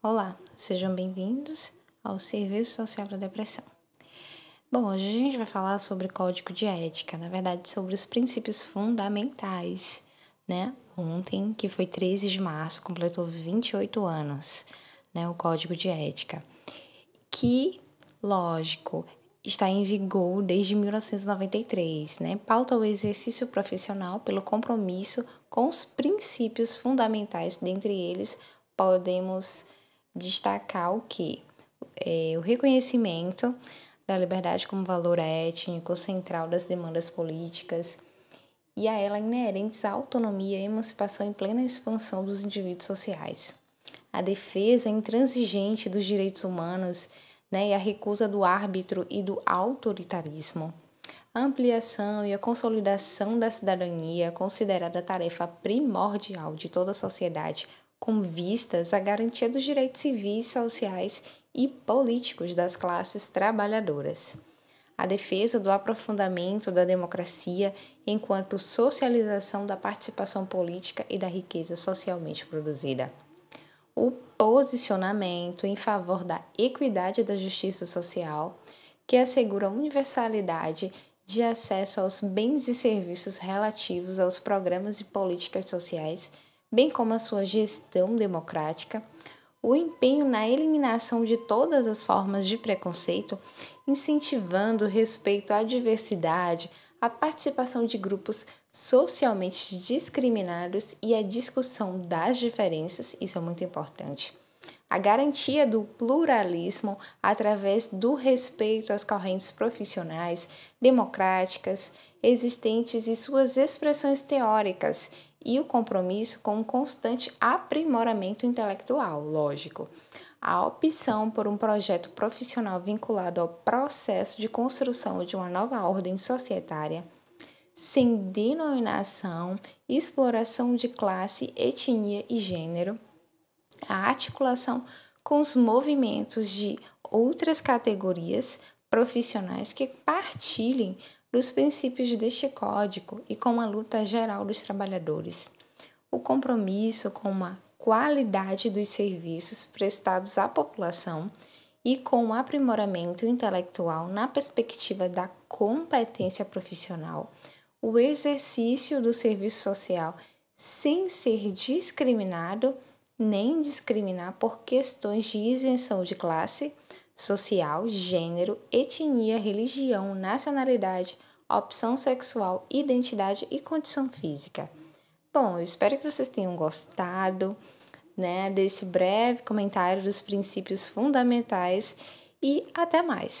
Olá, sejam bem-vindos ao Serviço Social da Depressão. Bom, hoje a gente vai falar sobre código de ética, na verdade, sobre os princípios fundamentais, né? Ontem, que foi 13 de março, completou 28 anos, né? O código de ética, que, lógico, está em vigor desde 1993, né? Pauta o exercício profissional pelo compromisso com os princípios fundamentais, dentre eles podemos destacar o que? É, o reconhecimento da liberdade como valor étnico central das demandas políticas e a ela inerentes à autonomia e emancipação em plena expansão dos indivíduos sociais. A defesa intransigente dos direitos humanos né, e a recusa do árbitro e do autoritarismo. A ampliação e a consolidação da cidadania, considerada tarefa primordial de toda a sociedade, com vistas à garantia dos direitos civis, sociais e políticos das classes trabalhadoras. A defesa do aprofundamento da democracia enquanto socialização da participação política e da riqueza socialmente produzida o posicionamento em favor da equidade da justiça social, que assegura a universalidade de acesso aos bens e serviços relativos aos programas e políticas sociais, bem como a sua gestão democrática, o empenho na eliminação de todas as formas de preconceito, incentivando o respeito à diversidade, a participação de grupos socialmente discriminados e a discussão das diferenças, isso é muito importante. A garantia do pluralismo através do respeito às correntes profissionais, democráticas, existentes e suas expressões teóricas, e o compromisso com um constante aprimoramento intelectual, lógico. A opção por um projeto profissional vinculado ao processo de construção de uma nova ordem societária, sem denominação, exploração de classe, etnia e gênero, a articulação com os movimentos de outras categorias profissionais que partilhem dos princípios deste código e com a luta geral dos trabalhadores. O compromisso com uma qualidade dos serviços prestados à população e com o aprimoramento intelectual na perspectiva da competência profissional, o exercício do serviço social sem ser discriminado nem discriminar por questões de isenção de classe, social, gênero, etnia, religião, nacionalidade, opção sexual, identidade e condição física. Bom, eu espero que vocês tenham gostado né, desse breve comentário dos princípios fundamentais e até mais.